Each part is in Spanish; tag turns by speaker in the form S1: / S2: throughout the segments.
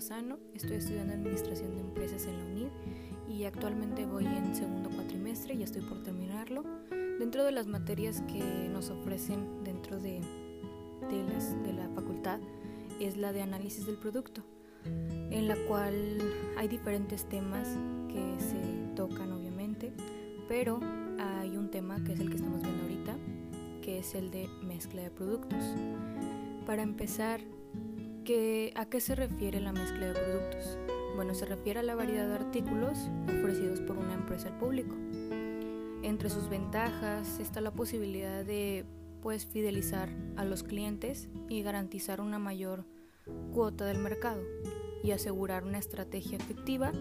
S1: Lozano, estoy estudiando Administración de Empresas en la UNID y actualmente voy en segundo cuatrimestre, y estoy por terminarlo. Dentro de las materias que nos ofrecen dentro de, de, de la facultad es la de análisis del producto, en la cual hay diferentes temas que se tocan obviamente, pero hay un tema que es el que estamos viendo ahorita, que es el de mezcla de productos. Para empezar, ¿a qué se refiere la mezcla de productos? Bueno, se refiere a la variedad de artículos ofrecidos por una empresa al público. Entre sus ventajas está la posibilidad de pues fidelizar a los clientes y garantizar una mayor cuota del mercado y asegurar una estrategia efectiva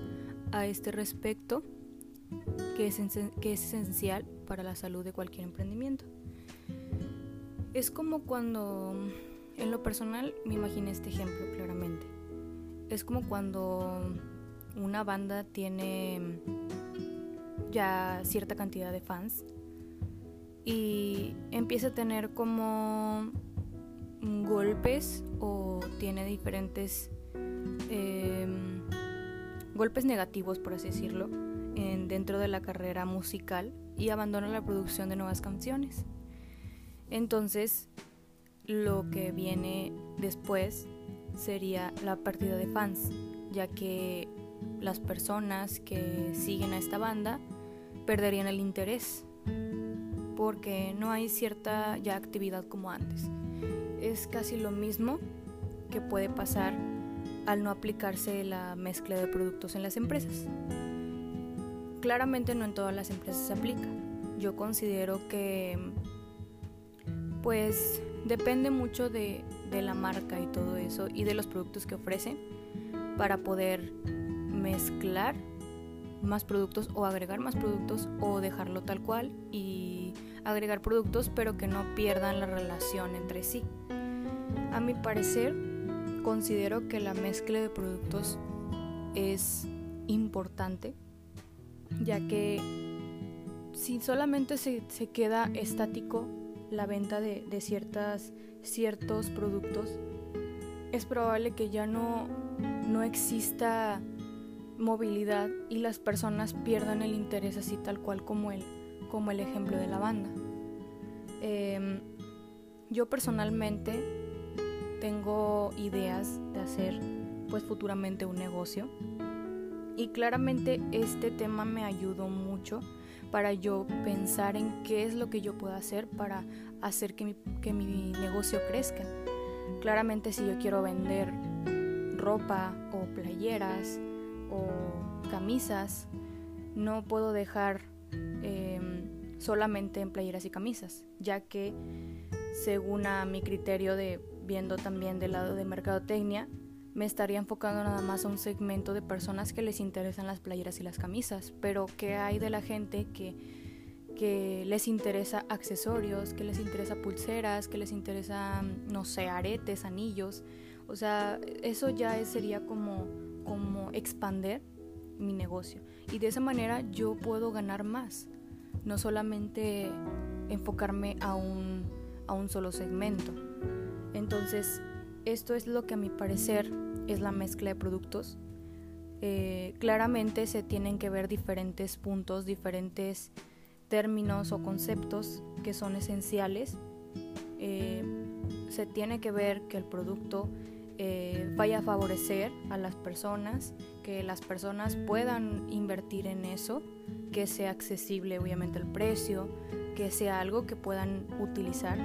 S1: a este respecto que es, esencial para la salud de cualquier emprendimiento. Es como cuando en lo personal me imaginé este ejemplo claramente. Es como cuando una banda tiene ya cierta cantidad de fans y empieza a tener como golpes o tiene diferentes em, golpes negativos, por así decirlo, en, dentro de la carrera musical y abandona la producción de nuevas canciones. Entonces, lo que viene después sería la partida de fans, ya que las personas que siguen a esta banda perderían el interés porque no hay cierta ya actividad como antes. Es casi lo mismo que puede pasar al no aplicarse la mezcla de productos en las empresas. Claramente no en todas las empresas se aplica. Yo considero que pues depende mucho de, la marca y todo eso y de los productos que ofrecen para poder mezclar más productos o agregar más productos o dejarlo tal cual y agregar productos pero que no pierdan la relación entre sí. A mi parecer, considero que la mezcla de productos es importante ya que si solamente se, se queda estático la venta de, ciertas, ciertos productos, es probable que ya no, no exista movilidad y las personas pierdan el interés así tal cual como el, como el ejemplo de la banda. Em, yo personalmente tengo ideas de hacer pues futuramente un negocio y claramente este tema me ayudó mucho para yo pensar en qué es lo que yo puedo hacer para hacer que mi, que mi negocio crezca. Claramente si yo quiero vender ropa o playeras o camisas, no puedo dejar em, solamente en playeras y camisas, ya que según a mi criterio de viendo también del lado de mercadotecnia, me estaría enfocando nada más a un segmento de personas que les interesan las playeras y las camisas, pero ¿qué hay de la gente que, que les interesa accesorios, que les interesa pulseras, que les interesa, no sé, aretes, anillos? O sea, eso ya sería como, como expander mi negocio. Y de esa manera yo puedo ganar más, no solamente enfocarme a un, a un solo segmento. Entonces, esto es lo que a mi parecer es la mezcla de productos. Eh, claramente se tienen que ver diferentes puntos, diferentes términos o conceptos que son esenciales. Eh, se tiene que ver que el producto eh, vaya a favorecer a las personas, que las personas puedan invertir en eso, que sea accesible obviamente el precio, que sea algo que puedan utilizar.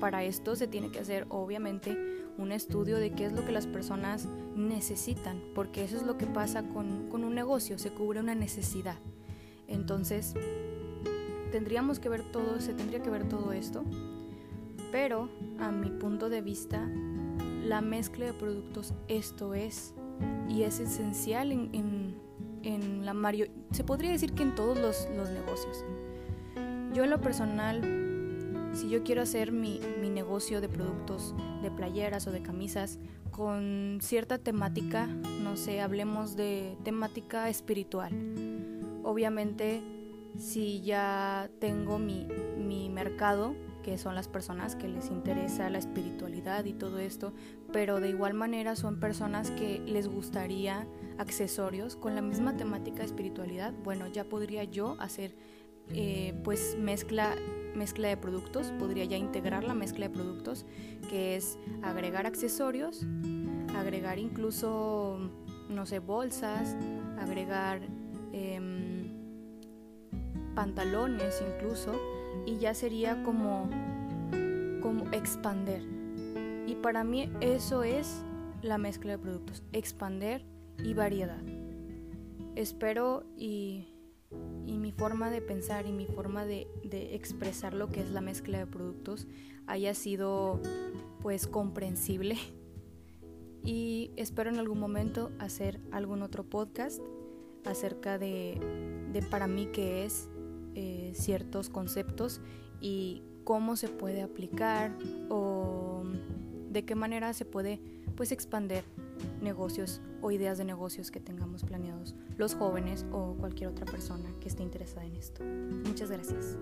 S1: Para esto se tiene que hacer obviamente un estudio de qué es lo que las personas necesitan, porque eso es lo que pasa con, un negocio, se cubre una necesidad. Entonces, tendríamos que ver todo, se tendría que ver todo esto, pero a mi punto de vista, la mezcla de productos esto es, y es esencial en, la Mario, se podría decir que en todos los, los negocios. Yo en lo personal si yo quiero hacer mi, negocio de productos de playeras o de camisas con cierta temática, no sé, hablemos de temática espiritual. Obviamente, si ya tengo mi, mercado, que son las personas que les interesa la espiritualidad y todo esto, pero de igual manera son personas que les gustaría accesorios con la misma temática de espiritualidad. Bueno, ya podría yo hacer eh, pues mezcla, mezcla de productos, podría ya integrar la mezcla de productos, que es agregar accesorios, agregar incluso, no sé, bolsas, agregar em, pantalones incluso, y ya sería como, como expander. Y para mí eso es la mezcla de productos, expander y variedad. Espero y y mi forma de pensar y mi forma de, expresar lo que es la mezcla de productos haya sido pues comprensible. Y espero en algún momento hacer algún otro podcast acerca de, para mí qué es eh, ciertos conceptos y cómo se puede aplicar o de qué manera se puede pues expander negocios o ideas de negocios que tengamos planeados los jóvenes o cualquier otra persona que esté interesada en esto. Muchas gracias.